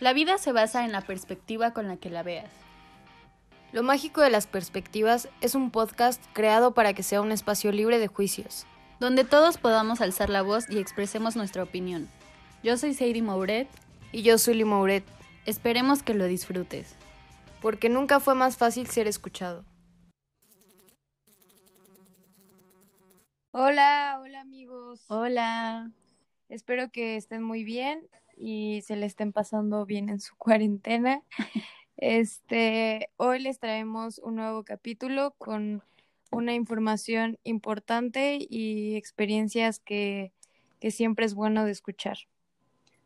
La vida se basa en la perspectiva con la que la veas. Lo mágico de las perspectivas es un podcast creado para que sea un espacio libre de juicios. Donde todos podamos alzar la voz y expresemos nuestra opinión. Yo soy Sadie Mouret. Y yo soy Mouret. Esperemos que lo disfrutes. Porque nunca fue más fácil ser escuchado. Hola, hola amigos. Hola. Espero que estén muy bien y se le estén pasando bien en su cuarentena. Este, hoy les traemos un nuevo capítulo con una información importante y experiencias que, que siempre es bueno de escuchar.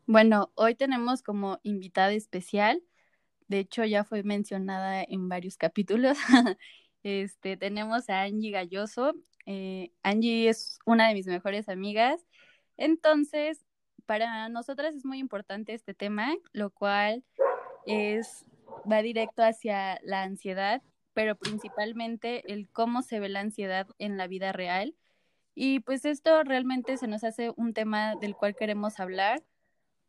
Bueno, hoy tenemos como invitada especial, de hecho ya fue mencionada en varios capítulos, este, tenemos a Angie Galloso. Eh, Angie es una de mis mejores amigas, entonces para nosotras es muy importante este tema, lo cual es va directo hacia la ansiedad, pero principalmente el cómo se ve la ansiedad en la vida real. Y pues esto realmente se nos hace un tema del cual queremos hablar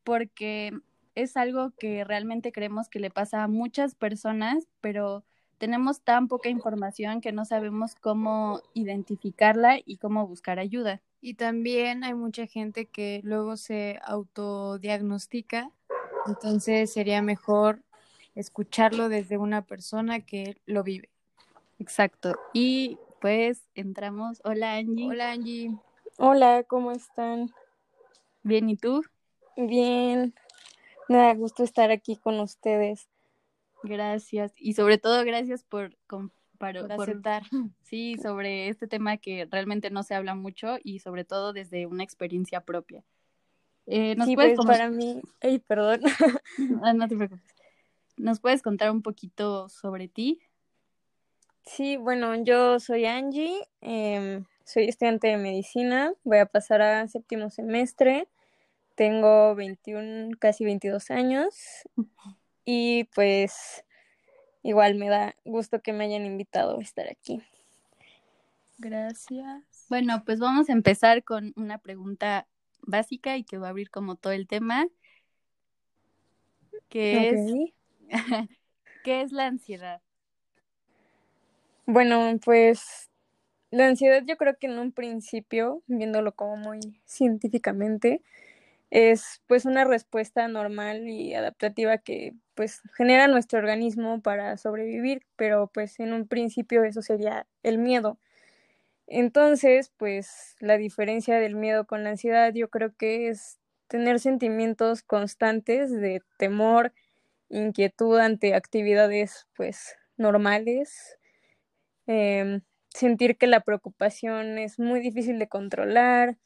porque es algo que realmente creemos que le pasa a muchas personas, pero tenemos tan poca información que no sabemos cómo identificarla y cómo buscar ayuda. Y también hay mucha gente que luego se autodiagnostica, entonces sería mejor escucharlo desde una persona que lo vive. Exacto. Y pues entramos. Hola Angie. Hola Angie. Hola, ¿cómo están? Bien, ¿y tú? Bien, me da gusto estar aquí con ustedes. Gracias y sobre todo gracias por, para, aceptar. Sí, sobre este tema que realmente no se habla mucho y sobre todo desde una experiencia propia. Eh, ¿nos sí, puedes pues para mí, ay, perdón. Ah, no te preocupes. ¿Nos puedes contar un poquito sobre ti? Sí, bueno, yo soy Angie, eh, soy estudiante de medicina, voy a pasar a séptimo semestre. Tengo 21, casi 22 años y pues igual me da gusto que me hayan invitado a estar aquí. Gracias. Bueno, pues vamos a empezar con una pregunta básica y que va a abrir como todo el tema, que es, ¿qué es la ansiedad? Bueno, pues la ansiedad yo creo que en un principio, viéndolo como muy científicamente, es pues una respuesta normal y adaptativa que pues genera nuestro organismo para sobrevivir, pero pues en un principio eso sería el miedo. Entonces, pues la diferencia del miedo con la ansiedad yo creo que es tener sentimientos constantes de temor, inquietud ante actividades pues normales, em, sentir que la preocupación es muy difícil de controlar,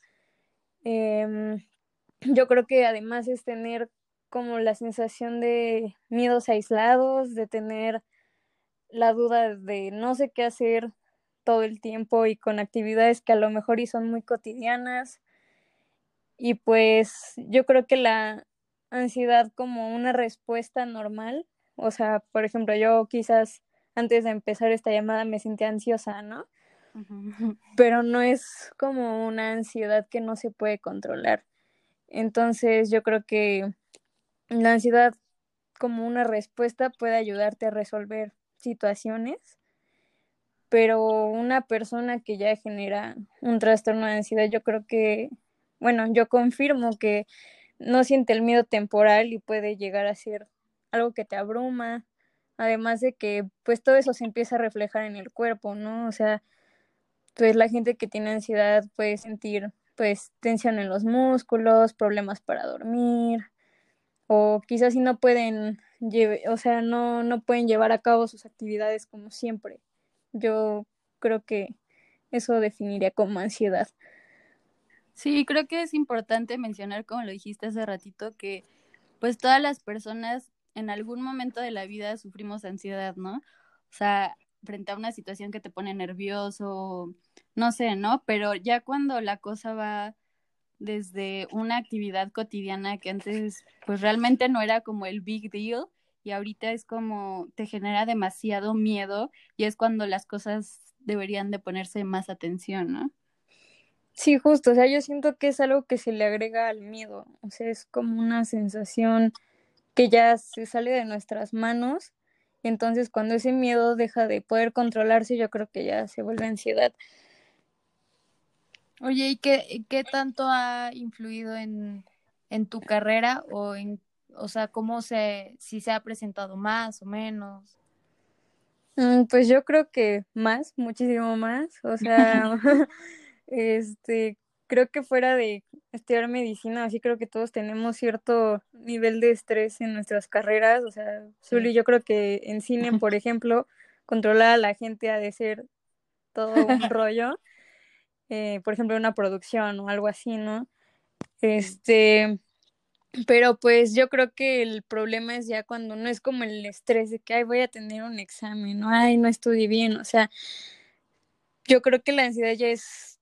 eh, yo creo que además es tener como la sensación de miedos aislados, de tener la duda de no sé qué hacer todo el tiempo y con actividades que a lo mejor y son muy cotidianas. Y pues yo creo que la ansiedad como una respuesta normal, o sea, por ejemplo, yo quizás antes de empezar esta llamada me sentía ansiosa, ¿no? Pero no es como una ansiedad que no se puede controlar. Entonces yo creo que la ansiedad como una respuesta puede ayudarte a resolver situaciones, pero una persona que ya genera un trastorno de ansiedad, yo creo que, bueno, yo confirmo que no siente el miedo temporal y puede llegar a ser algo que te abruma, además de que pues todo eso se empieza a reflejar en el cuerpo, ¿no? O sea, pues la gente que tiene ansiedad puede sentir pues tensión en los músculos, problemas para dormir, o quizás si no pueden, o sea, no, no pueden llevar a cabo sus actividades como siempre. Yo creo que eso definiría como ansiedad. Sí, creo que es importante mencionar, como lo dijiste hace ratito, que pues todas las personas en algún momento de la vida sufrimos ansiedad, ¿no? O sea, frente a una situación que te pone nervioso, no sé, ¿no? Pero ya cuando la cosa va desde una actividad cotidiana que antes pues realmente no era como el big deal y ahorita es como te genera demasiado miedo y es cuando las cosas deberían de ponerse más atención, ¿no? Sí, justo, o sea, yo siento que es algo que se le agrega al miedo, o sea, es como una sensación que ya se sale de nuestras manos. Entonces, cuando ese miedo deja de poder controlarse, yo creo que ya se vuelve ansiedad. Oye, ¿y qué, qué tanto ha influido en, en tu carrera o en, o sea, cómo se, si se ha presentado más o menos? Mm, pues yo creo que más, muchísimo más. O sea, este, creo que fuera de estudiar medicina, así creo que todos tenemos cierto nivel de estrés en nuestras carreras. O sea, Zuli, yo creo que en cine, por ejemplo, controlar a la gente ha de ser todo un rollo. Eh, por ejemplo, una producción o algo así, ¿no? Este, pero pues yo creo que el problema es ya cuando no es como el estrés de que, ay, voy a tener un examen, ¿no? Ay, no estudié bien, o sea, yo creo que la ansiedad ya es,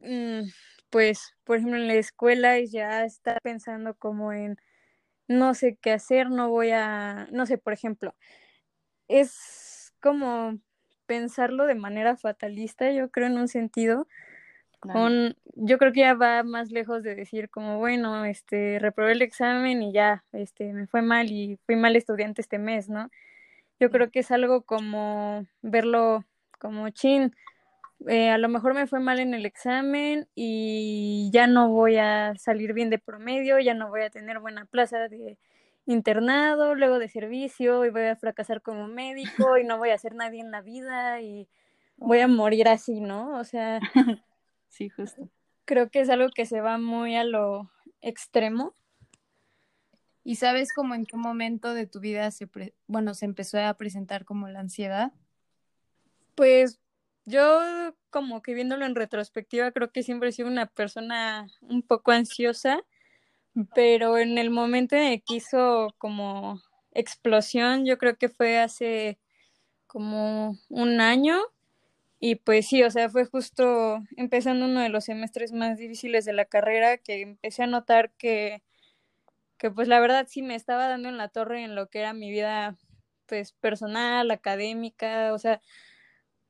mm, pues, por ejemplo, en la escuela ya está pensando como en, no sé qué hacer, no voy a, no sé, por ejemplo, es como pensarlo de manera fatalista, yo creo, en un sentido, yo creo que ya va más lejos de decir como, bueno, este, reprobé el examen y ya, este, me fue mal y fui mal estudiante este mes, ¿no? Yo creo que es algo como verlo como chin, eh, a lo mejor me fue mal en el examen y ya no voy a salir bien de promedio, ya no voy a tener buena plaza de internado, luego de servicio y voy a fracasar como médico y no voy a ser nadie en la vida y voy a morir así, ¿no? O sea, Sí, justo. Creo que es algo que se va muy a lo extremo. ¿Y sabes cómo en qué momento de tu vida se, bueno, se empezó a presentar como la ansiedad? Pues yo como que viéndolo en retrospectiva creo que siempre he sido una persona un poco ansiosa, pero en el momento en el que hizo como explosión, yo creo que fue hace como un año y pues sí, o sea, fue justo empezando uno de los semestres más difíciles de la carrera que empecé a notar que, que pues la verdad sí me estaba dando en la torre en lo que era mi vida pues personal, académica, o sea,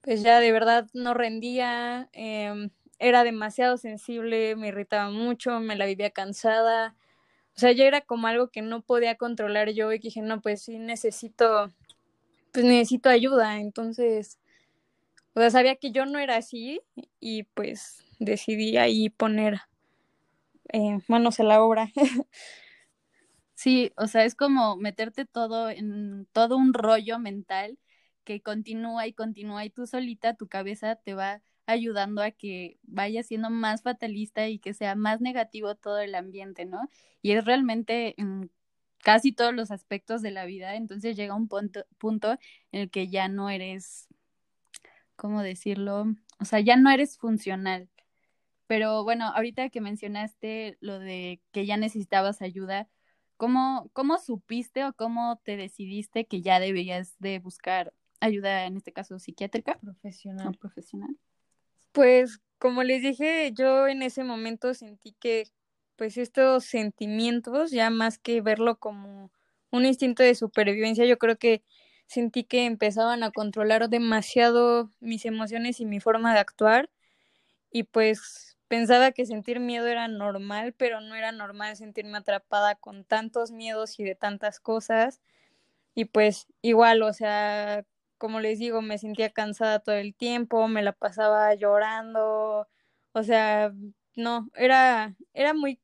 pues ya de verdad no rendía, eh, era demasiado sensible, me irritaba mucho, me la vivía cansada, o sea, ya era como algo que no podía controlar yo y que dije, no, pues sí necesito, pues necesito ayuda, entonces o sea, sabía que yo no era así y pues decidí ahí poner eh, manos a la obra. sí, o sea, es como meterte todo en todo un rollo mental que continúa y continúa y tú solita, tu cabeza te va ayudando a que vaya siendo más fatalista y que sea más negativo todo el ambiente, ¿no? Y es realmente en casi todos los aspectos de la vida, entonces llega un punto, punto en el que ya no eres ¿cómo decirlo? O sea, ya no eres funcional. Pero bueno, ahorita que mencionaste lo de que ya necesitabas ayuda, ¿cómo, cómo supiste o cómo te decidiste que ya deberías de buscar ayuda, en este caso psiquiátrica? Profesional. profesional. Pues como les dije, yo en ese momento sentí que pues estos sentimientos, ya más que verlo como un instinto de supervivencia, yo creo que sentí que empezaban a controlar demasiado mis emociones y mi forma de actuar y pues pensaba que sentir miedo era normal, pero no era normal sentirme atrapada con tantos miedos y de tantas cosas. Y pues igual, o sea, como les digo, me sentía cansada todo el tiempo, me la pasaba llorando, o sea, no, era era muy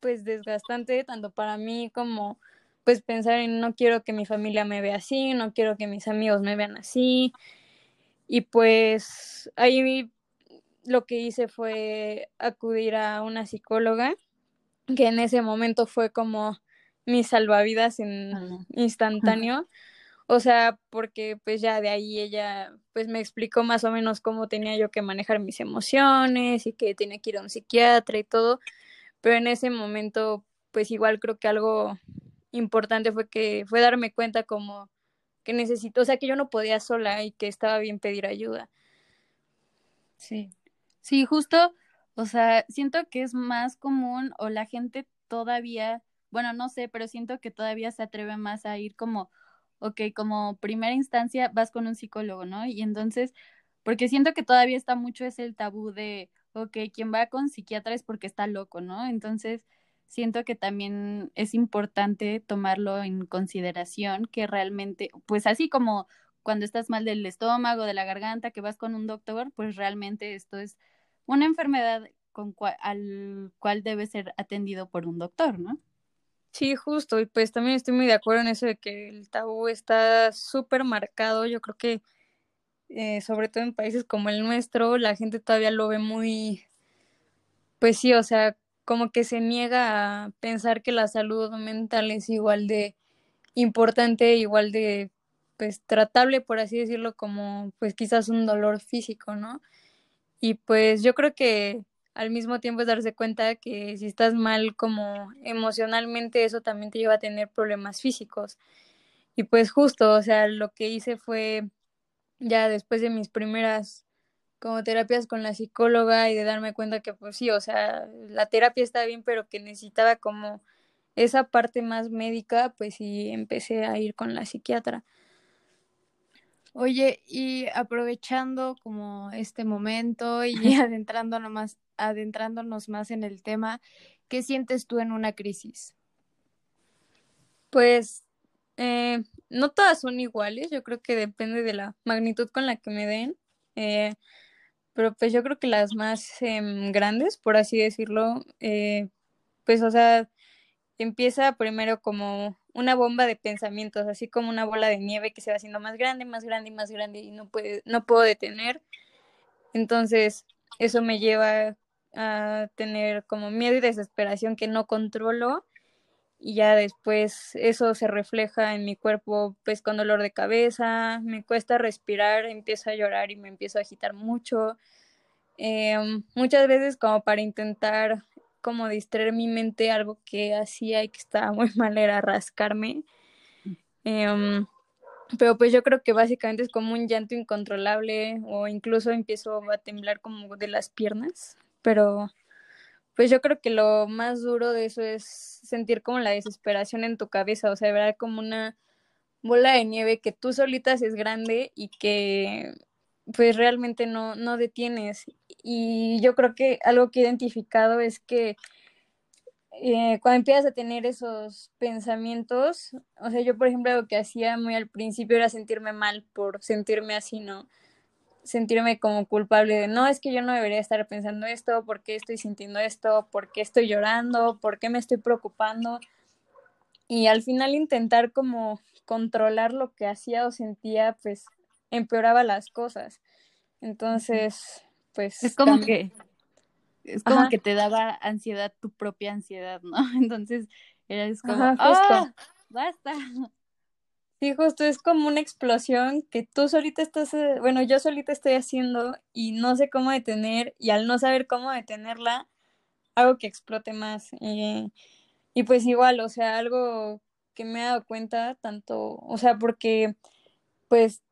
pues desgastante tanto para mí como pues pensar en no quiero que mi familia me vea así, no quiero que mis amigos me vean así. Y pues ahí lo que hice fue acudir a una psicóloga, que en ese momento fue como mi salvavidas en instantáneo. O sea, porque pues ya de ahí ella pues me explicó más o menos cómo tenía yo que manejar mis emociones y que tenía que ir a un psiquiatra y todo. Pero en ese momento pues igual creo que algo importante fue que fue darme cuenta como que necesito, o sea, que yo no podía sola y que estaba bien pedir ayuda. Sí, sí, justo, o sea, siento que es más común o la gente todavía, bueno, no sé, pero siento que todavía se atreve más a ir como, ok, como primera instancia vas con un psicólogo, ¿no? Y entonces, porque siento que todavía está mucho ese el tabú de, ok, quien va con psiquiatra es porque está loco, ¿no? Entonces, siento que también es importante tomarlo en consideración, que realmente, pues así como cuando estás mal del estómago, de la garganta, que vas con un doctor, pues realmente esto es una enfermedad con al cual debe ser atendido por un doctor, ¿no? Sí, justo, y pues también estoy muy de acuerdo en eso de que el tabú está súper marcado, yo creo que eh, sobre todo en países como el nuestro, la gente todavía lo ve muy, pues sí, o sea, como que se niega a pensar que la salud mental es igual de importante, igual de, pues, tratable, por así decirlo, como, pues, quizás un dolor físico, ¿no? Y pues yo creo que al mismo tiempo es darse cuenta que si estás mal como emocionalmente, eso también te lleva a tener problemas físicos. Y pues justo, o sea, lo que hice fue ya después de mis primeras como terapias con la psicóloga y de darme cuenta que pues sí, o sea, la terapia está bien, pero que necesitaba como esa parte más médica, pues sí empecé a ir con la psiquiatra. Oye, y aprovechando como este momento y adentrándonos más, adentrándonos más en el tema, ¿qué sientes tú en una crisis? Pues eh, no todas son iguales, yo creo que depende de la magnitud con la que me den, eh, pero pues yo creo que las más em, grandes, por así decirlo, eh, pues o sea, empieza primero como una bomba de pensamientos, así como una bola de nieve que se va haciendo más grande, más grande y más grande y no, puede, no puedo detener. Entonces, eso me lleva a tener como miedo y desesperación que no controlo y ya después eso se refleja en mi cuerpo pues con dolor de cabeza, me cuesta respirar, empiezo a llorar y me empiezo a agitar mucho. Em, muchas veces como para intentar como distraer mi mente, algo que hacía y que estaba muy mal era rascarme. Em, pero pues yo creo que básicamente es como un llanto incontrolable o incluso empiezo a temblar como de las piernas, pero pues yo creo que lo más duro de eso es sentir como la desesperación en tu cabeza, o sea, ver como una bola de nieve que tú solitas es grande y que pues realmente no, no detienes. Y yo creo que algo que he identificado es que eh, cuando empiezas a tener esos pensamientos, o sea, yo por ejemplo lo que hacía muy al principio era sentirme mal por sentirme así, ¿no? Sentirme como culpable de, no, es que yo no debería estar pensando esto, por qué estoy sintiendo esto, por qué estoy llorando, por qué me estoy preocupando. Y al final intentar como controlar lo que hacía o sentía, pues empeoraba las cosas. Entonces, pues... Es como que... Es como que te daba ansiedad tu propia ansiedad, ¿no? Entonces, eres como, ¡ah! ¡Basta! Sí, justo es como una explosión que tú solita estás, eh, bueno, yo solita estoy haciendo y no sé cómo detener y al no saber cómo detenerla, hago que explote más. Y, y pues igual, o sea, algo que me he dado cuenta, tanto, o sea, porque pues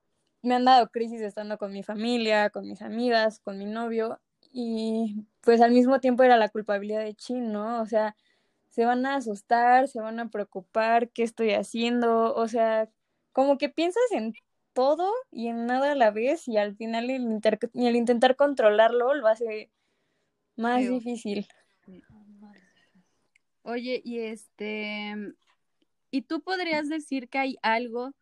me han dado crisis estando con mi familia, con mis amigas, con mi novio y pues al mismo tiempo era la culpabilidad de Chin, ¿no? O sea, se van a asustar, se van a preocupar, ¿qué estoy haciendo? O sea, como que piensas en todo y en nada a la vez y al final el, el intentar controlarlo lo hace más difícil. Oye, y este, ¿y tú podrías decir que hay algo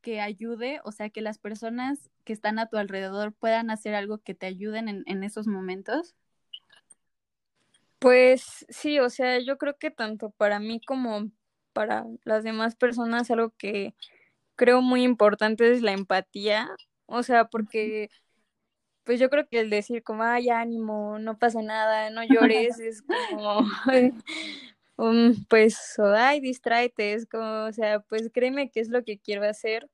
que ayude, o sea, que las personas que están a tu alrededor puedan hacer algo que te ayuden en, en esos momentos? Pues sí, o sea, yo creo que tanto para mí como para las demás personas algo que creo muy importante es la empatía, o sea, porque pues yo creo que el decir como, ay, ánimo, no pasa nada, no llores, es como, um, pues, o ay, distráete, es como, o sea, pues créeme que es lo que quiero hacer,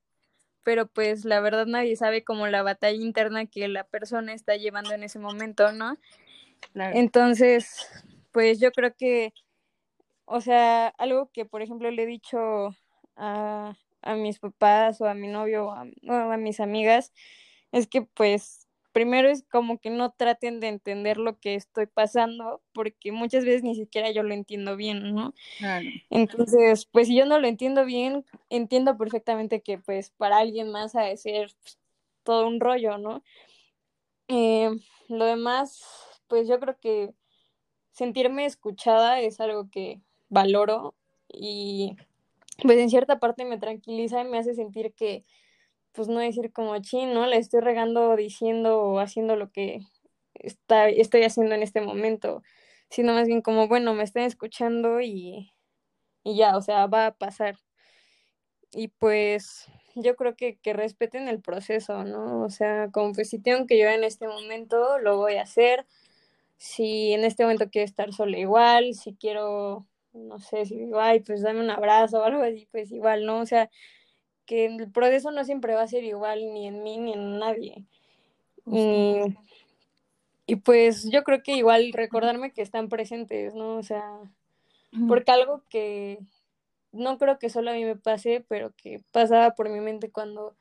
pero pues la verdad nadie sabe como la batalla interna que la persona está llevando en ese momento, ¿no? Entonces, pues yo creo que, o sea, algo que por ejemplo le he dicho a, a mis papás o a mi novio o a, mis amigas es que pues primero es como que no traten de entender lo que estoy pasando, porque muchas veces ni siquiera yo lo entiendo bien, ¿no? Entonces, pues si yo no lo entiendo bien, entiendo perfectamente que pues para alguien más ha de ser todo un rollo, ¿no? Eh, lo demás, pues yo creo que sentirme escuchada es algo que valoro y pues en cierta parte me tranquiliza y me hace sentir que pues no decir como chin, ¿no? Le estoy regando diciendo o haciendo lo que está, estoy haciendo en este momento, sino más bien como, bueno, me están escuchando y, y ya, o sea, va a pasar. Y pues yo creo que, que respeten el proceso, ¿no? O sea, como pues si tengo que yo en este momento, lo voy a hacer. Si en este momento quiero estar sola igual, si quiero, no sé, si digo, ay, pues dame un abrazo o algo así, pues igual, ¿no? O sea, que el proceso no siempre va a ser igual ni en mí ni en nadie. Y, y pues yo creo que igual recordarme que están presentes, ¿no? O sea, porque algo que no creo que solo a mí me pase, pero que pasaba por mi mente cuando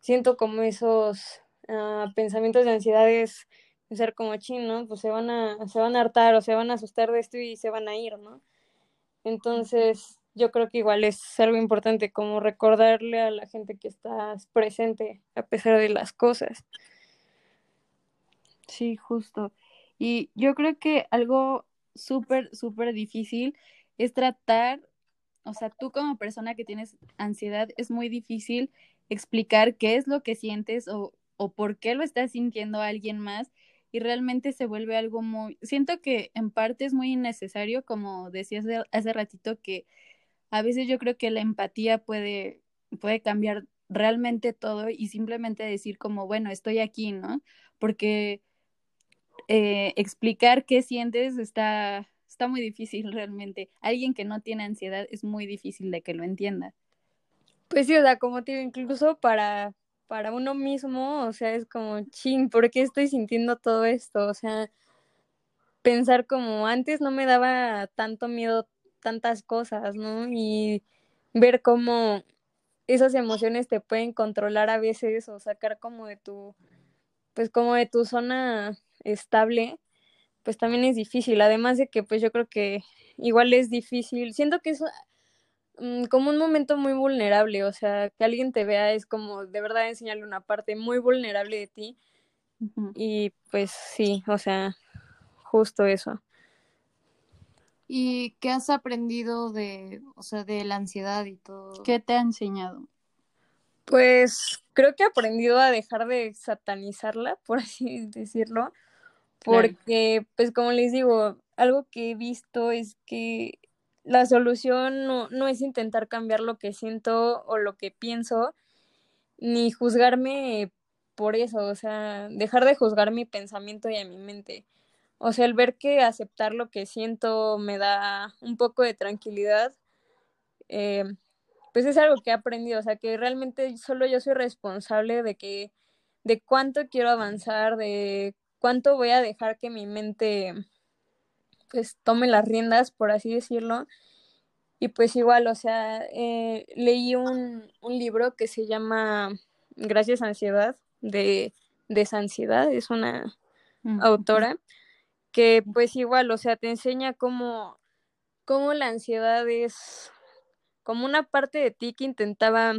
siento como esos uh, pensamientos de ansiedades, ser como chino, pues se van a, se van a hartar o se van a asustar de esto y se van a ir, ¿no? Entonces, yo creo que igual es algo importante como recordarle a la gente que estás presente a pesar de las cosas. Sí, justo. Y yo creo que algo súper, súper difícil es tratar, o sea, tú como persona que tienes ansiedad, es muy difícil explicar qué es lo que sientes o, o por qué lo estás sintiendo a alguien más y realmente se vuelve algo muy, siento que en parte es muy innecesario, como decías hace ratito, que a veces yo creo que la empatía puede, puede cambiar realmente todo y simplemente decir como, bueno, estoy aquí, ¿no? Porque eh, explicar qué sientes está, está muy difícil realmente. Alguien que no tiene ansiedad es muy difícil de que lo entienda. Pues sí, o sea, como te digo, incluso para, para uno mismo, o sea, es como, ching, ¿por qué estoy sintiendo todo esto? O sea, pensar como antes no me daba tanto miedo tantas cosas, ¿no? Y ver cómo esas emociones te pueden controlar a veces o sacar como de tu, pues como de tu zona estable, pues también es difícil. Además de que pues yo creo que igual es difícil. Siento que es mm, como un momento muy vulnerable, o sea, que alguien te vea es como de verdad enseñarle una parte muy vulnerable de ti. Y pues sí, o sea, justo eso. ¿Y qué has aprendido de, o sea, de la ansiedad y todo? ¿Qué te ha enseñado? Pues creo que he aprendido a dejar de satanizarla, por así decirlo, porque, pues como les digo, algo que he visto es que la solución no, no es intentar cambiar lo que siento o lo que pienso, ni juzgarme por eso, o sea, dejar de juzgar mi pensamiento y a mi mente. O sea, el ver que aceptar lo que siento me da un poco de tranquilidad, eh, pues es algo que he aprendido, o sea, que realmente solo yo soy responsable de que, de cuánto quiero avanzar, de cuánto voy a dejar que mi mente, pues, tome las riendas, por así decirlo. Y pues igual, o sea, eh, leí un, un libro que se llama Gracias Ansiedad, de Desansiedad, es una autora que pues igual, o sea, te enseña cómo, cómo la ansiedad es como una parte de ti que intentaba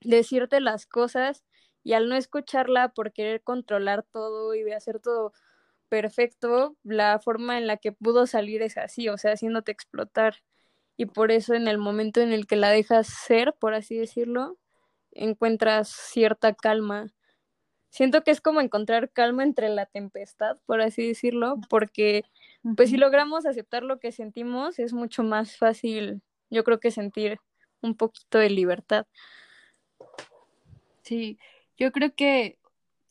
decirte las cosas y al no escucharla por querer controlar todo y de hacer todo perfecto, la forma en la que pudo salir es así, o sea, haciéndote explotar. Y por eso en el momento en el que la dejas ser, por así decirlo, encuentras cierta calma siento que es como encontrar calma entre la tempestad, por así decirlo, porque pues si logramos aceptar lo que sentimos, es mucho más fácil, yo creo que sentir un poquito de libertad. Sí, yo creo que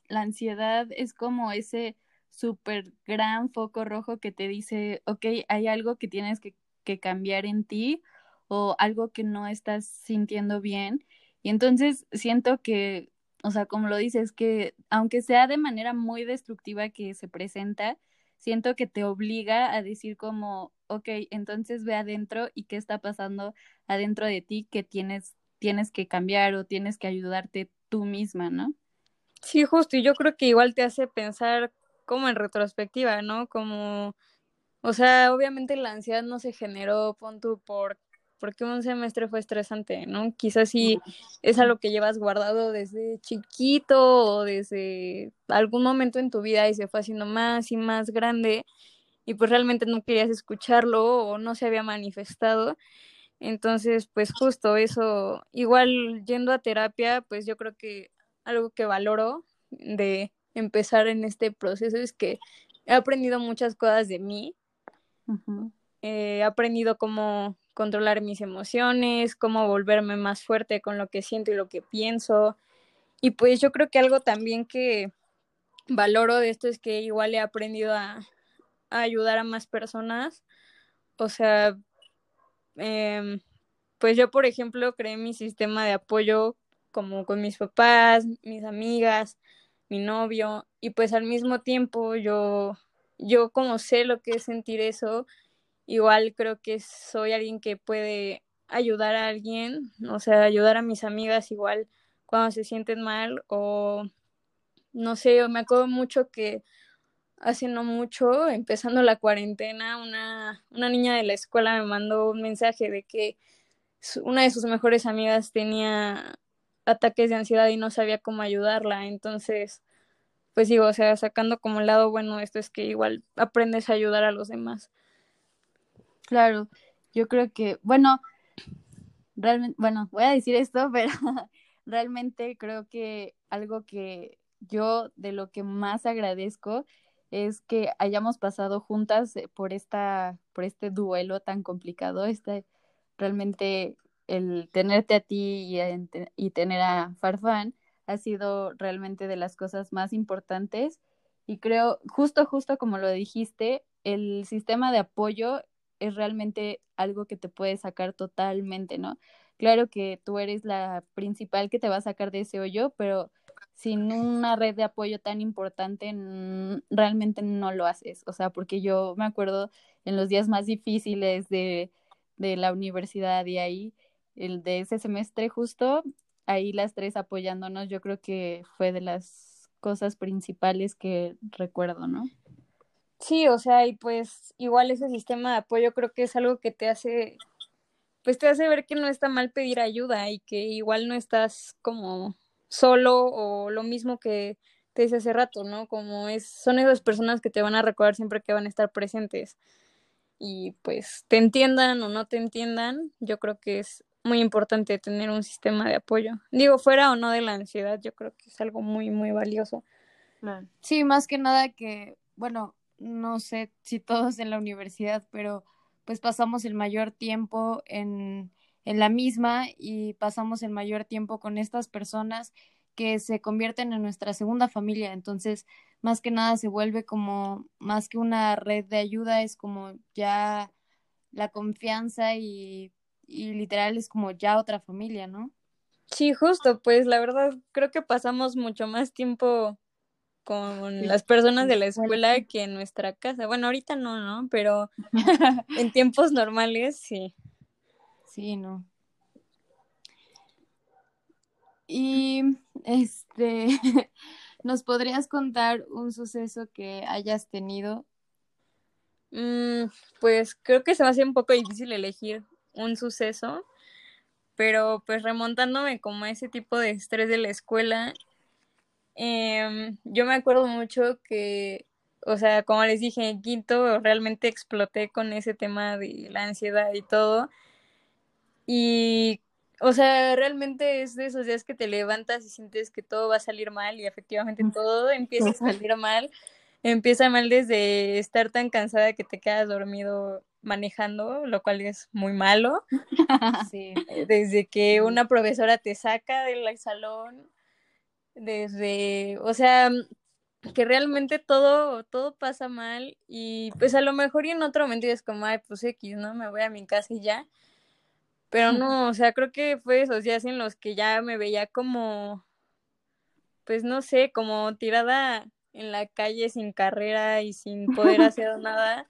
la ansiedad es como ese súper gran foco rojo que te dice, ok, hay algo que tienes que, que cambiar en ti o algo que no estás sintiendo bien. Y entonces siento que o sea, como lo dices, que aunque sea de manera muy destructiva que se presenta, siento que te obliga a decir como, ok, entonces ve adentro y qué está pasando adentro de ti que tienes, tienes que cambiar o tienes que ayudarte tú misma, ¿no? Sí, justo, y yo creo que igual te hace pensar como en retrospectiva, ¿no? Como, o sea, obviamente la ansiedad no se generó, pon tú, por porque un semestre fue estresante, ¿no? Quizás sí es algo que llevas guardado desde chiquito o desde algún momento en tu vida y se fue haciendo más y más grande y pues realmente no querías escucharlo o no se había manifestado. Entonces, pues justo eso, igual yendo a terapia, pues yo creo que algo que valoro de empezar en este proceso es que he aprendido muchas cosas de mí. he aprendido cómo controlar mis emociones, cómo volverme más fuerte con lo que siento y lo que pienso. Y pues yo creo que algo también que valoro de esto es que igual he aprendido a, ayudar a más personas. O sea, em, pues yo, por ejemplo, creé mi sistema de apoyo como con mis papás, mis amigas, mi novio, y pues al mismo tiempo yo, yo como sé lo que es sentir eso, igual creo que soy alguien que puede ayudar a alguien, o sea, ayudar a mis amigas igual cuando se sienten mal o no sé, me acuerdo mucho que hace no mucho, empezando la cuarentena, una, una niña de la escuela me mandó un mensaje de que una de sus mejores amigas tenía ataques de ansiedad y no sabía cómo ayudarla. Entonces, pues digo, o sea, sacando como el lado bueno esto es que igual aprendes a ayudar a los demás. Claro, yo creo que, bueno, realmente, bueno, voy a decir esto, pero realmente creo que algo que yo de lo que más agradezco es que hayamos pasado juntas eh, por esta, por este duelo tan complicado, este, realmente el tenerte a ti y, y tener a Farfán ha sido realmente de las cosas más importantes y creo, justo, justo como lo dijiste, el sistema de apoyo es realmente algo que te puede sacar totalmente, ¿no? Claro que tú eres la principal que te va a sacar de ese hoyo, pero sin una red de apoyo tan importante, realmente no lo haces. O sea, porque yo me acuerdo en los días más difíciles de, de la universidad y ahí, el de ese semestre justo, ahí las tres apoyándonos, yo creo que fue de las cosas principales que recuerdo, ¿no? Sí, o sea, y pues igual ese sistema de apoyo creo que es algo que te hace, pues te hace ver que no está mal pedir ayuda y que igual no estás como solo o lo mismo que te dice hace rato, ¿no? Como es, son esas personas que te van a recordar siempre que van a estar presentes. Y pues te entiendan o no te entiendan, yo creo que es muy importante tener un sistema de apoyo. Digo, fuera o no de la ansiedad, yo creo que es algo muy, muy valioso. Sí, más que nada que, bueno, no sé si todos en la universidad, pero pues pasamos el mayor tiempo en en la misma y pasamos el mayor tiempo con estas personas que se convierten en nuestra segunda familia. Entonces, más que nada se vuelve como, más que una red de ayuda, es como ya la confianza y, y literal es como ya otra familia, ¿no? Sí, justo, pues la verdad creo que pasamos mucho más tiempo con las personas de la escuela que en nuestra casa. Bueno, ahorita no, ¿no? Pero en tiempos normales sí. Sí, no. Y este, ¿nos podrías contar un suceso que hayas tenido? Mm, pues creo que se me hace un poco difícil elegir un suceso, pero pues remontándome como a ese tipo de estrés de la escuela, em, yo me acuerdo mucho que, o sea, como les dije, en quinto realmente exploté con ese tema de la ansiedad y todo. Y, o sea, realmente es de esos días que te levantas y sientes que todo va a salir mal y efectivamente todo empieza a salir mal. Empieza mal desde estar tan cansada que te quedas dormido manejando, lo cual es muy malo. Sí. Desde que una profesora te saca del salón, desde, o sea, que realmente todo, todo pasa mal y pues a lo mejor y en otro momento es como, ay, pues X, ¿no? Me voy a mi casa y ya. Pero no, o sea, creo que fue esos días en los que ya me veía como, pues no sé, como tirada en la calle sin carrera y sin poder hacer nada,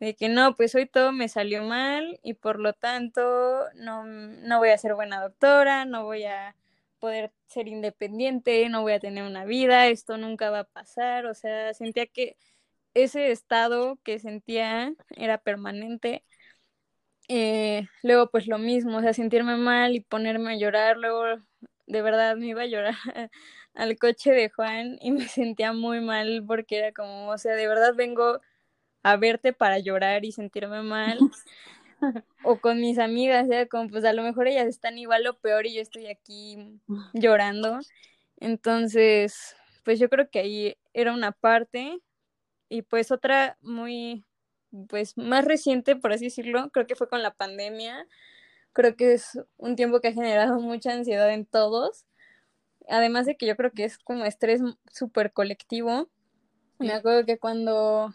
de que no, pues hoy todo me salió mal y por lo tanto no, no voy a ser buena doctora, no voy a poder ser independiente, no voy a tener una vida, esto nunca va a pasar, o sea, sentía que ese estado que sentía era permanente eh, luego pues lo mismo, o sea, sentirme mal y ponerme a llorar, luego de verdad me iba a llorar al coche de Juan y me sentía muy mal porque era como, o sea, de verdad vengo a verte para llorar y sentirme mal. o con mis amigas, ya como pues a lo mejor ellas están igual o peor y yo estoy aquí llorando. Entonces, pues yo creo que ahí era una parte y pues otra muy pues más reciente, por así decirlo, creo que fue con la pandemia. Creo que es un tiempo que ha generado mucha ansiedad en todos. Además de que yo creo que es como estrés súper colectivo. Me acuerdo que cuando,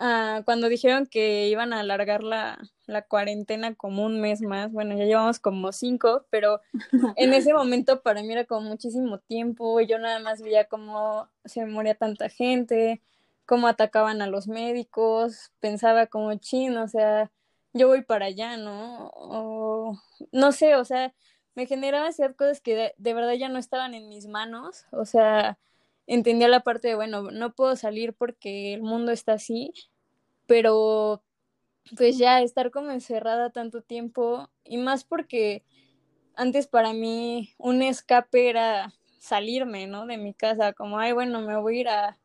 ah, cuando dijeron que iban a alargar la, la cuarentena como un mes más, bueno, ya llevamos como cinco, pero en ese momento para mí era como muchísimo tiempo. Yo nada más veía cómo se moría tanta gente, cómo atacaban a los médicos, pensaba como chino, o sea, yo voy para allá, ¿no? O no sé, o sea, me generaba ciertas cosas que de, verdad ya no estaban en mis manos, o sea, entendía la parte de, bueno, no puedo salir porque el mundo está así, pero pues ya estar como encerrada tanto tiempo y más porque antes para mí un escape era salirme, ¿no? De mi casa, como, ay, bueno, me voy a ir a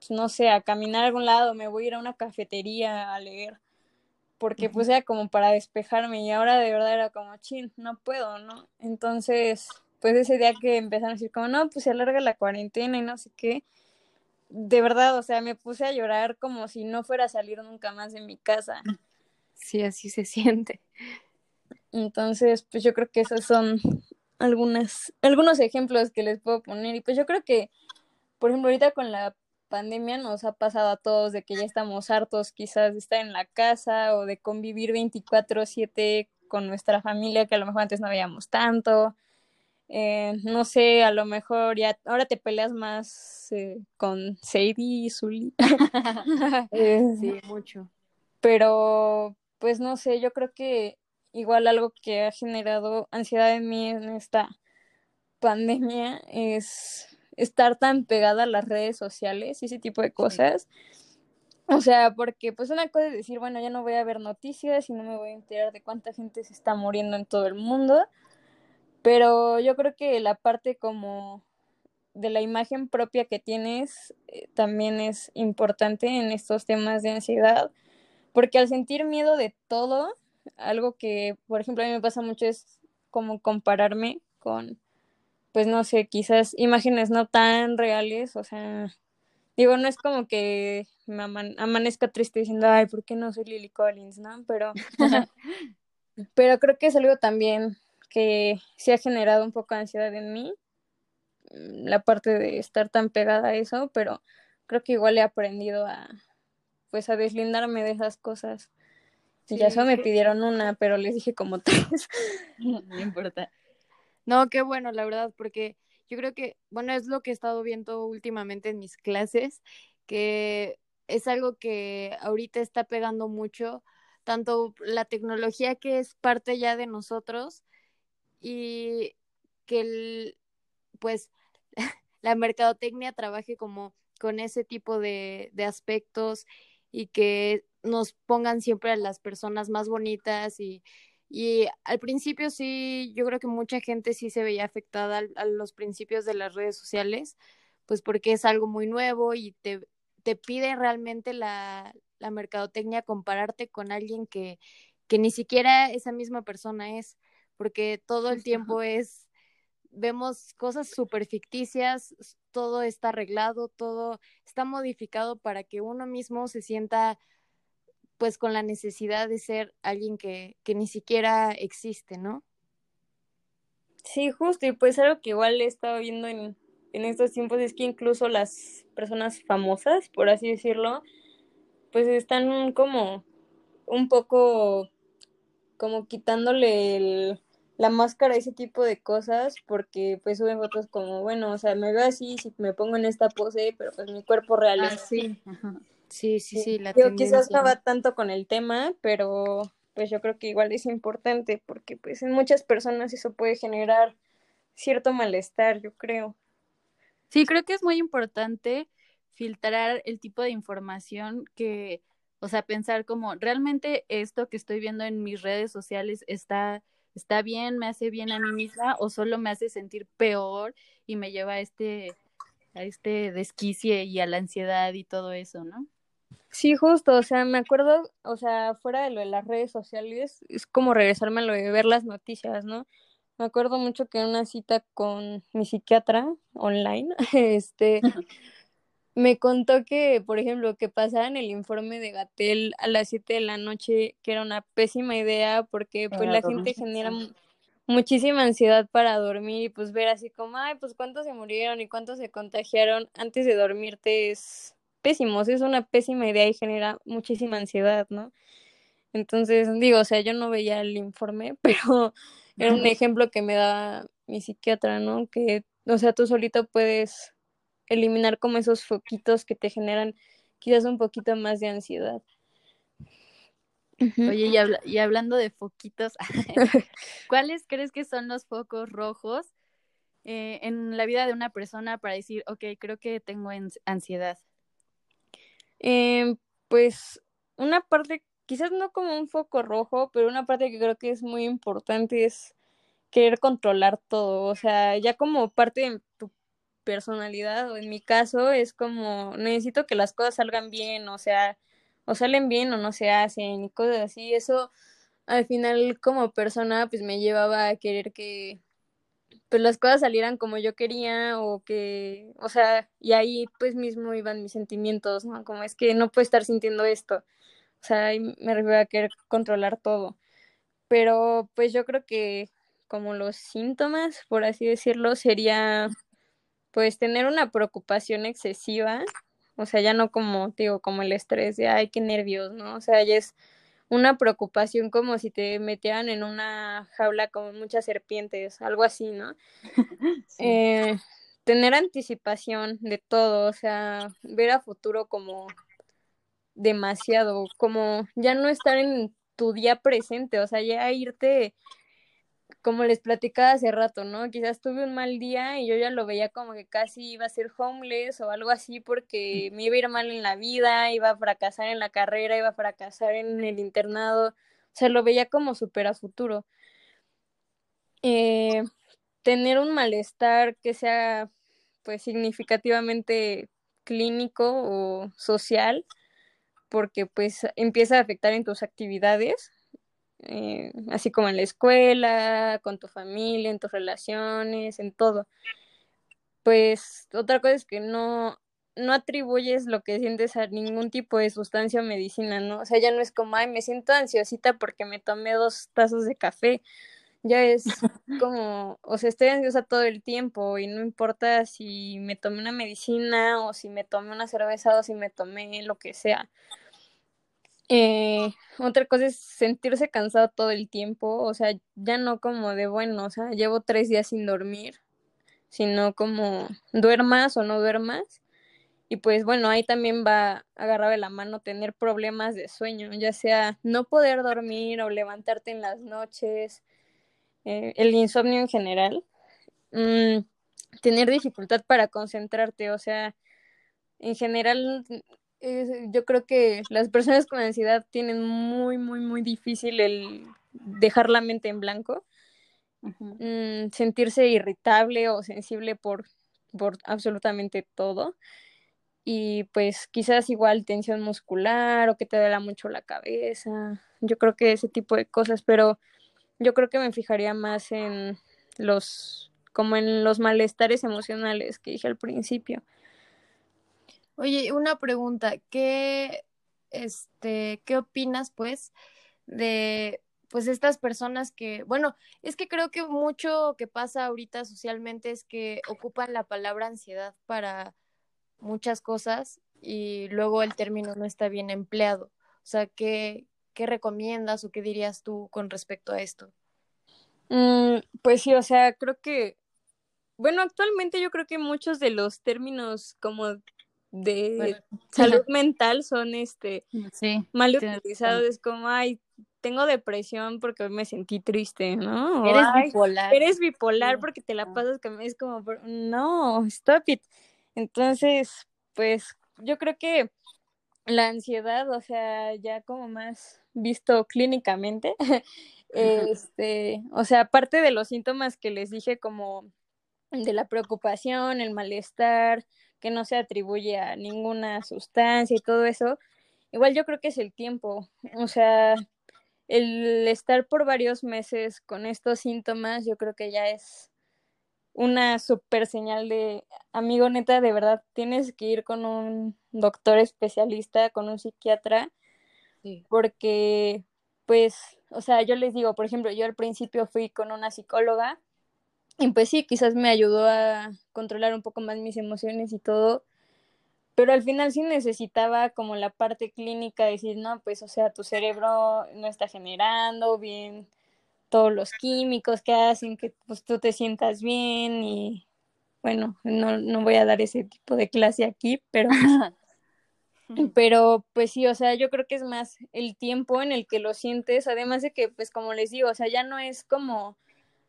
pues, no sé, a caminar a algún lado, me voy a ir a una cafetería a leer, porque pues era como para despejarme y ahora de verdad era como, chin, no puedo, ¿no? Entonces, pues ese día que empezaron a decir como, no, pues se alarga la cuarentena y no sé qué, de verdad, o sea, me puse a llorar como si no fuera a salir nunca más de mi casa. Sí, así se siente. Entonces, pues yo creo que esos son algunas, algunos ejemplos que les puedo poner. Y pues yo creo que, por ejemplo, ahorita con la pandemia nos ha pasado a todos de que ya estamos hartos quizás de estar en la casa o de convivir 24/7 con nuestra familia que a lo mejor antes no veíamos tanto. Eh, no sé, a lo mejor ya ahora te peleas más eh, con Sadie y Zully. Eh, sí, mucho. Pero, pues no sé, yo creo que igual algo que ha generado ansiedad en mí en esta pandemia es estar tan pegada a las redes sociales y ese tipo de cosas. O sea, porque pues una cosa es decir, bueno, ya no voy a ver noticias y no me voy a enterar de cuánta gente se está muriendo en todo el mundo, pero yo creo que la parte como de la imagen propia que tienes eh, también es importante en estos temas de ansiedad, porque al sentir miedo de todo, algo que, por ejemplo, a mí me pasa mucho es como compararme con pues no sé, quizás imágenes no tan reales, o sea, digo, no es como que me amanezca triste diciendo, ay, ¿por qué no soy Lily Collins, no? Pero, pero creo que es algo también que sí ha generado un poco de ansiedad en mí, mm, la parte de estar tan pegada a eso, pero creo que igual he aprendido a, pues, a deslindarme de esas cosas. Y ya solo me pidieron una, pero les dije como tres. No importa. No, qué bueno, la verdad, porque yo creo que, bueno, es lo que he estado viendo últimamente en mis clases, que es algo que ahorita está pegando mucho, tanto la tecnología que es parte ya de nosotros y que el, pues la mercadotecnia trabaje como con ese tipo de, aspectos y que nos pongan siempre a las personas más bonitas y y al principio sí, yo creo que mucha gente sí se veía afectada a los principios de las redes sociales, pues porque es algo muy nuevo y te, te pide realmente la, la mercadotecnia compararte con alguien que, que ni siquiera esa misma persona es, porque todo el tiempo es, vemos cosas súper ficticias, todo está arreglado, todo está modificado para que uno mismo se sienta pues con la necesidad de ser alguien que, que ni siquiera existe, ¿no? Sí, justo, y pues algo que igual he estado viendo en, en estos tiempos es que incluso las personas famosas, por así decirlo, pues están como un poco como quitándole el, la máscara a ese tipo de cosas porque pues suben fotos como bueno o sea me veo así si me pongo en esta pose pero pues mi cuerpo real ah, es así Sí, sí, sí, la Yo quizás no va tanto con el tema, pero pues yo creo que igual es importante porque pues en muchas personas eso puede generar cierto malestar, yo creo. Sí, creo que es muy importante filtrar el tipo de información que, o sea, pensar como, ¿realmente esto que estoy viendo en mis redes sociales está, está bien, me hace bien a mí misma o solo me hace sentir peor y me lleva a este, a este desquicie y a la ansiedad y todo eso, ¿no? Sí, justo, o sea, me acuerdo, o sea, fuera de lo de las redes sociales, es como regresarme a lo de ver las noticias, ¿no? Me acuerdo mucho que en una cita con mi psiquiatra online, este, me contó que, por ejemplo, que pasaran el informe de Gatel a las 7 de la noche, que era una pésima idea porque pues la gente genera muchísima ansiedad para dormir y pues ver así como, ay, pues cuántos se murieron y cuántos se contagiaron antes de dormirte es pésimo, es una pésima idea y genera muchísima ansiedad, ¿no? Entonces, digo, o sea, yo no veía el informe, pero era un ejemplo que me da mi psiquiatra, ¿no? Que, o sea, tú solito puedes eliminar como esos foquitos que te generan quizás un poquito más de ansiedad. Oye, y, hablando de foquitos, ¿cuáles crees que son los focos rojos eh, en la vida de una persona para decir, ok, creo que tengo ansiedad? Eh, pues una parte, quizás no como un foco rojo, pero una parte que creo que es muy importante es querer controlar todo, o sea, ya como parte personalidad o en mi caso es como necesito que las cosas salgan bien, o sea, o salen bien o no se hacen y cosas así. Eso al final como persona pues me llevaba a querer que pues las cosas salieran como yo quería o que, o sea, y ahí pues mismo iban mis sentimientos, ¿no? Como es que no puedo estar sintiendo esto. O sea, ahí me refiero a querer controlar todo. Pero pues yo creo que como los síntomas, por así decirlo, sería pues tener una preocupación excesiva o sea, ya no como, digo, como el estrés de, ay, qué nervios, ¿no? O sea, ya es una preocupación como si te metieran en una jaula con muchas serpientes, algo así, ¿no? Eh, tener anticipación de todo, o sea, ver a futuro como demasiado, como ya no estar en tu día presente, o sea, ya irte como les platicaba hace rato, ¿no? Quizás tuve un mal día y yo ya lo veía como que casi iba a ser homeless o algo así porque me iba a ir mal en la vida, iba a fracasar en la carrera, iba a fracasar en el internado, o sea, lo veía como súper a futuro. Eh, tener un malestar que sea pues significativamente clínico o social, porque pues empieza a afectar en tus actividades, eh, así como en la escuela, con tu familia, en tus relaciones, en todo. Pues otra cosa es que no, no atribuyes lo que sientes a ningún tipo de sustancia o medicina, ¿no? O sea, ya no es como, ay, me siento ansiosita porque me tomé dos tazos de café. Ya es como, o sea, estoy ansiosa todo el tiempo y no importa si me tomé una medicina o si me tomé una cerveza o si me tomé lo que sea. Eh, otra cosa es sentirse cansado todo el tiempo, o sea, ya no como de bueno, o sea, llevo tres días sin dormir, sino como duermas o no duermas. Y pues bueno, ahí también va agarrar de la mano tener problemas de sueño, ya sea no poder dormir o levantarte en las noches, eh, el insomnio en general, mm, tener dificultad para concentrarte, o sea, en general yo creo que las personas con ansiedad tienen muy, muy, muy difícil el dejar la mente en blanco, mm, sentirse irritable o sensible por, por absolutamente todo. Y pues quizás igual tensión muscular o que te duela mucho la cabeza. Yo creo que ese tipo de cosas, pero yo creo que me fijaría más en los, como en los malestares emocionales que dije al principio. Oye, una pregunta, ¿qué, este, qué opinas, pues, de, pues, estas personas que, bueno, es que creo que mucho que pasa ahorita socialmente es que ocupan la palabra ansiedad para muchas cosas y luego el término no está bien empleado. O sea, ¿qué, qué recomiendas o qué dirías tú con respecto a esto? Mm, pues sí, o sea, creo que, bueno, actualmente yo creo que muchos de los términos como de salud mental son este sí, mal utilizados. Es como, ay, tengo depresión porque hoy me sentí triste, ¿no? eres bipolar. Eres bipolar porque te la pasas que es como, no, stop it. Entonces, pues yo creo que la ansiedad, o sea, ya como más visto clínicamente, este, o sea, aparte de los síntomas que les dije como de la preocupación, el malestar, que no se atribuye a ninguna sustancia y todo eso, igual yo creo que es el tiempo, o sea, el estar por varios meses con estos síntomas, yo creo que ya es una super señal de, amigo neta, de verdad, tienes que ir con un doctor especialista, con un psiquiatra, porque, pues, o sea, yo les digo, por ejemplo, yo al principio fui con una psicóloga y pues sí, quizás me ayudó a controlar un poco más mis emociones y todo, pero al final sí necesitaba como la parte clínica, decir, no, pues, o sea, tu cerebro no está generando bien todos los químicos que hacen que pues tú te sientas bien y bueno, no, no voy a dar ese tipo de clase aquí, pero pero pues sí, o sea, yo creo que es más el tiempo en el que lo sientes, además de que pues como les digo, o sea, ya no es como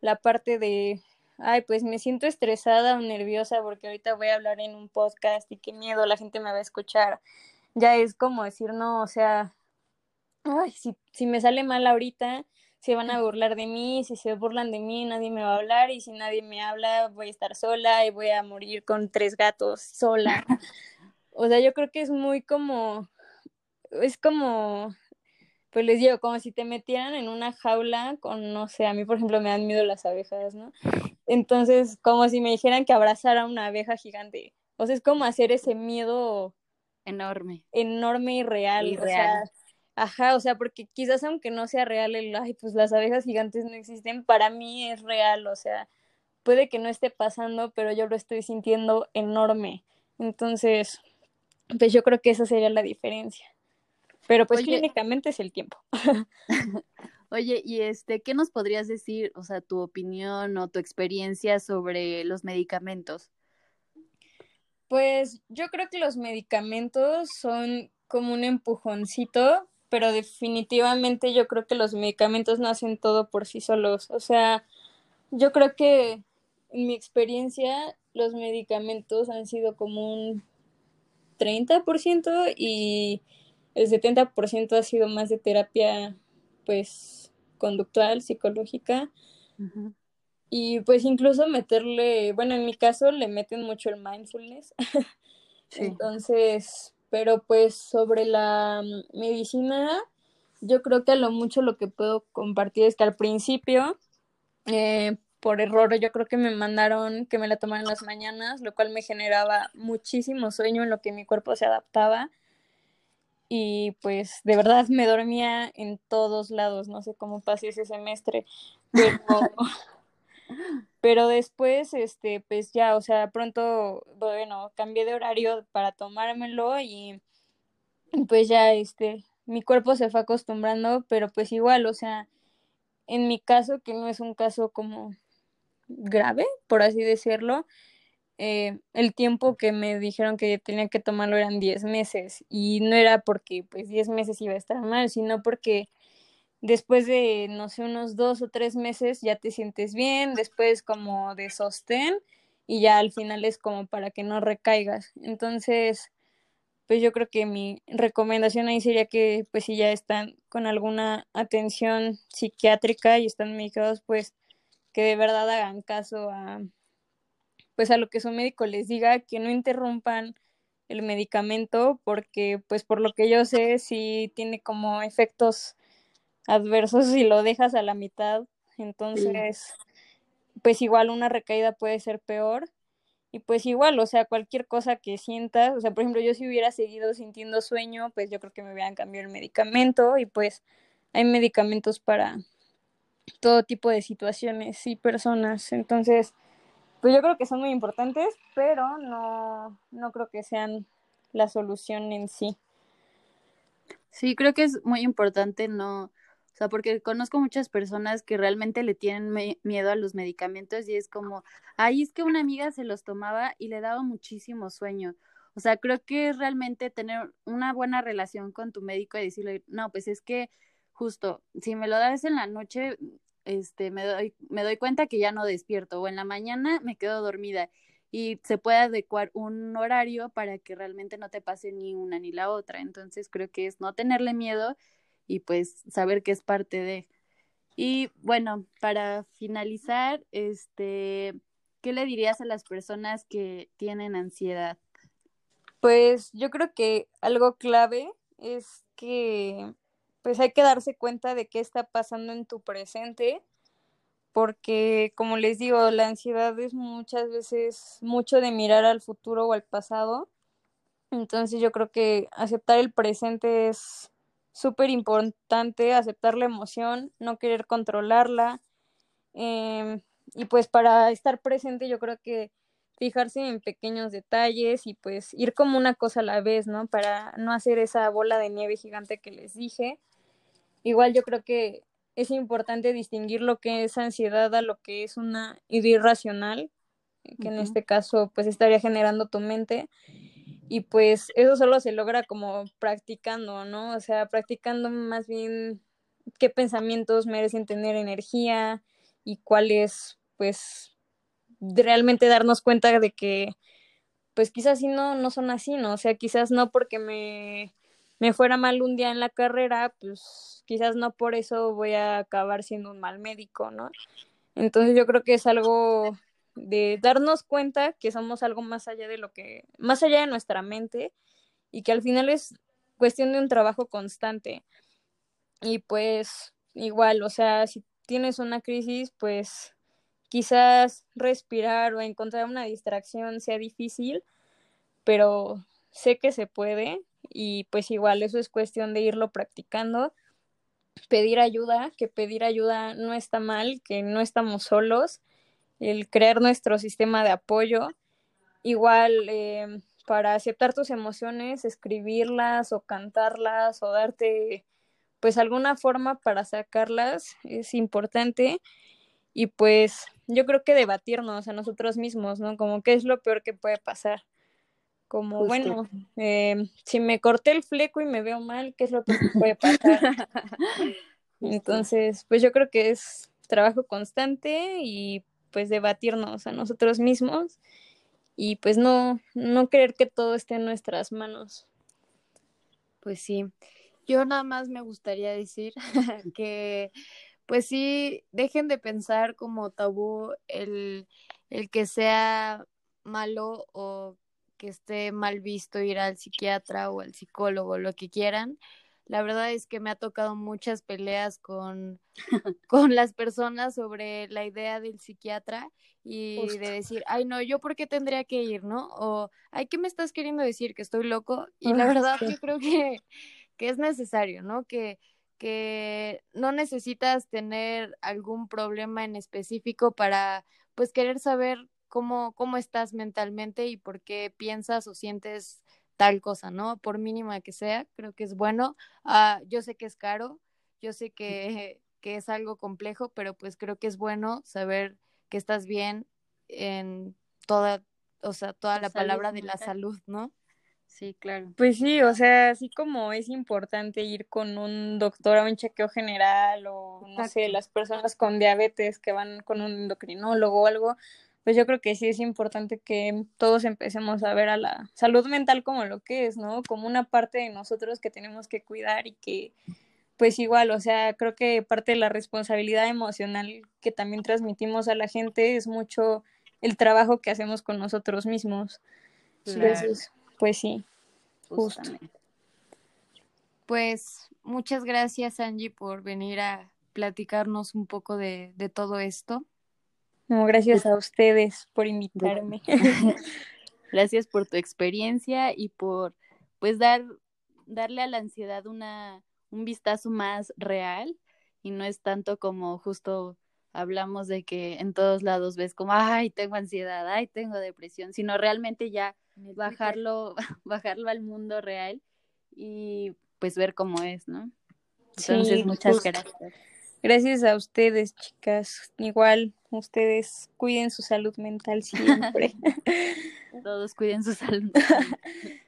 la parte de ay, pues me siento estresada o nerviosa porque ahorita voy a hablar en un podcast y qué miedo, la gente me va a escuchar. Ya es como decir, no, o sea, ay, si, si me sale mal ahorita, se van a burlar de mí, si se burlan de mí, nadie me va a hablar y si nadie me habla, voy a estar sola y voy a morir con tres gatos sola. O sea, yo creo que es muy como, es como, pues les digo, como si te metieran en una jaula con, no sé, a mí por ejemplo me dan miedo las abejas, ¿no? Entonces, como si me dijeran que abrazara a una abeja gigante. O sea, es como hacer ese miedo enorme. Enorme y real. Y real. Ajá, o sea, porque quizás aunque no sea real el, ay, pues las abejas gigantes no existen, para mí es real, o sea, puede que no esté pasando, pero yo lo estoy sintiendo enorme. Entonces, pues yo creo que esa sería la diferencia. Pero pues clínicamente es el tiempo. Oye, y este, ¿qué nos podrías decir, o sea, tu opinión o tu experiencia sobre los medicamentos? Pues yo creo que los medicamentos son como un empujoncito pero definitivamente yo creo que los medicamentos no hacen todo por sí solos. O sea, yo creo que en mi experiencia los medicamentos han sido como un 30% y el 70% ha sido más de terapia pues conductual, psicológica. Y pues incluso meterle, bueno, en mi caso le meten mucho el mindfulness. Entonces, pero pues sobre la mm, medicina, yo creo que a lo mucho lo que puedo compartir es que al principio, eh, por error, yo creo que me mandaron que me la tomara en las mañanas, lo cual me generaba muchísimo sueño en lo que mi cuerpo se adaptaba. Y pues de verdad me dormía en todos lados, no sé cómo pasé ese semestre, pero Pero después, este, pues ya, o sea, pronto, bueno, cambié de horario para tomármelo y pues ya, este, mi cuerpo se fue acostumbrando, pero pues igual, o sea, en mi caso, que no es un caso como grave, por así decirlo, eh, el tiempo que me dijeron que tenía que tomarlo eran 10 meses y no era porque pues 10 meses iba a estar mal, sino porque después de, no sé, unos dos o tres meses ya te sientes bien, después como de sostén y ya al final es como para que no recaigas. Entonces, pues yo creo que mi recomendación ahí sería que pues si ya están con alguna atención psiquiátrica y están medicados, pues que de verdad hagan caso a pues a lo que su médico les diga, que no interrumpan el medicamento porque pues por lo que yo sé sí tiene como efectos adversos si lo dejas a la mitad. Entonces, pues igual una recaída puede ser peor. Y pues igual, o sea, cualquier cosa que sientas, o sea, por ejemplo, yo si hubiera seguido sintiendo sueño, pues yo creo que me hubieran cambiado el medicamento y pues hay medicamentos para todo tipo de situaciones y personas. Entonces, pues yo creo que son muy importantes, pero no, no creo que sean la solución en sí. Sí, creo que es muy importante no, o sea, porque conozco muchas personas que realmente le tienen miedo a los medicamentos y es como, ay, es que una amiga se los tomaba y le daba muchísimo sueño. O sea, creo que es realmente tener una buena relación con tu médico y decirle, no, pues es que justo, si me lo das en la noche, este, me doy, me doy cuenta que ya no despierto, o en la mañana me quedo dormida y se puede adecuar un horario para que realmente no te pase ni una ni la otra. Entonces creo que es no tenerle miedo y pues saber que es parte de. Y bueno, para finalizar, este, ¿qué le dirías a las personas que tienen ansiedad? Pues yo creo que algo clave es que pues hay que darse cuenta de qué está pasando en tu presente, porque como les digo, la ansiedad es muchas veces mucho de mirar al futuro o al pasado. Entonces yo creo que aceptar el presente es súper importante, aceptar la emoción, no querer controlarla. Em, y pues para estar presente yo creo que fijarse en pequeños detalles y pues ir como una cosa a la vez, ¿no? Para no hacer esa bola de nieve gigante que les dije. Igual yo creo que es importante distinguir lo que es ansiedad a lo que es una idea irracional, que en este caso pues estaría generando tu mente. Y pues eso solo se logra como practicando, ¿no? O sea, practicando más bien qué pensamientos merecen tener energía y cuáles pues realmente darnos cuenta de que pues quizás sí no, no son así, ¿no? O sea, quizás no porque me, me fuera mal un día en la carrera, pues quizás no por eso voy a acabar siendo un mal médico, ¿no? Entonces yo creo que es algo de darnos cuenta que somos algo más allá de lo que, más allá de nuestra mente y que al final es cuestión de un trabajo constante. Y pues igual, o sea, si tienes una crisis, pues quizás respirar o encontrar una distracción sea difícil, pero sé que se puede y pues igual eso es cuestión de irlo practicando, pedir ayuda, que pedir ayuda no está mal, que no estamos solos, el crear nuestro sistema de apoyo, igual eh, para aceptar tus emociones, escribirlas o cantarlas o darte pues alguna forma para sacarlas es importante y pues yo creo que debatirnos a nosotros mismos, ¿no? Como qué es lo peor que puede pasar. Como, bueno, eh, si me corté el fleco y me veo mal, ¿qué es lo que puede pasar? Entonces, pues yo creo que es trabajo constante y pues debatirnos a nosotros mismos y pues no, no creer que todo esté en nuestras manos. Pues sí, yo nada más me gustaría decir que pues sí, dejen de pensar como tabú el, el que sea malo o que esté mal visto ir al psiquiatra o al psicólogo, lo que quieran. La verdad es que me ha tocado muchas peleas con, con las personas sobre la idea del psiquiatra y de decir, ay no, yo por qué tendría que ir, ¿no? O, ay, ¿qué me estás queriendo decir? Que estoy loco. Y la verdad yo creo que, que es necesario, ¿no? Que, que no necesitas tener algún problema en específico para pues querer saber cómo, cómo estás mentalmente y por qué piensas o sientes tal cosa, ¿no? Por mínima que sea, creo que es bueno. Ah, yo sé que es caro, yo sé que, que es algo complejo, pero pues creo que es bueno saber que estás bien en toda, o sea, toda la palabra de la salud, ¿no? Sí, claro. Pues sí, o sea, así como es importante ir con un doctor a un chequeo general o no sé, las personas con diabetes que van con un endocrinólogo o algo, pues yo creo que sí es importante que todos empecemos a ver a la salud mental como lo que es, ¿no? Como una parte de nosotros que tenemos que cuidar y que pues igual, o sea, creo que parte de la responsabilidad emocional que también transmitimos a la gente es mucho el trabajo que hacemos con nosotros mismos. Entonces, pues sí, justamente. Pues muchas gracias Angie por venir a platicarnos un poco de, todo esto. No, gracias a ustedes por invitarme. gracias por tu experiencia y por pues dar darle a la ansiedad una un vistazo más real y no es tanto como justo hablamos de que en todos lados ves como ay, tengo ansiedad, ay, tengo depresión, sino realmente ya bajarlo, bajarlo al mundo real y pues ver cómo es, ¿no? Entonces, muchas gracias. Gracias a ustedes, chicas. Igual, ustedes cuiden su salud mental siempre. Todos cuiden su salud.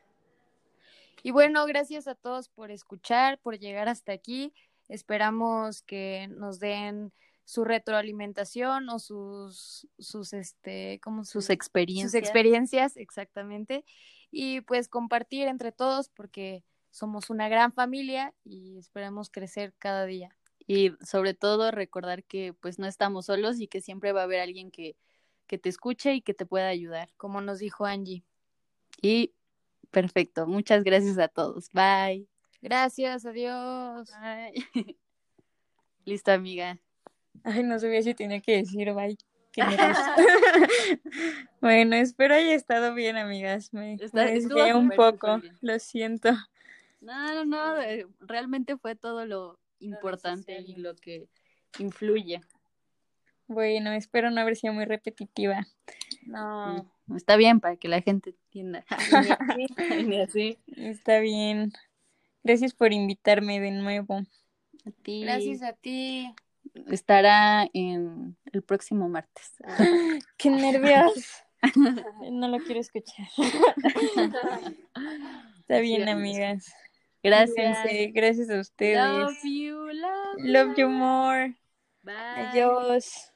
y bueno, gracias a todos por escuchar, por llegar hasta aquí. Esperamos que nos den su retroalimentación o sus, sus, este, como sus experiencias. Sus experiencias, exactamente. Y pues compartir entre todos porque somos una gran familia y esperamos crecer cada día. Y sobre todo recordar que pues no estamos solos y que siempre va a haber alguien que, que te escuche y que te pueda ayudar. Como nos dijo Angie. Y perfecto. Muchas gracias a todos. Bye. Gracias, adiós. Listo, amiga. Ay, no sabía si tenía que decir bye. Bueno, espero haya estado bien, amigas. Me, desvié un poco, bien. lo siento. No, no, no, eh, realmente fue todo lo importante y lo que influye. Bueno, espero no haber sido muy repetitiva. No. Está bien para que la gente entienda. Ni así. Está bien. Gracias por invitarme de nuevo. A ti. Gracias a ti. Estará en el próximo martes. ¡Qué nervios! No lo quiero escuchar. Está bien, Sí, amigas. Gracias. Gracias a ustedes. Love you, love you. Love you more. Bye. Adiós.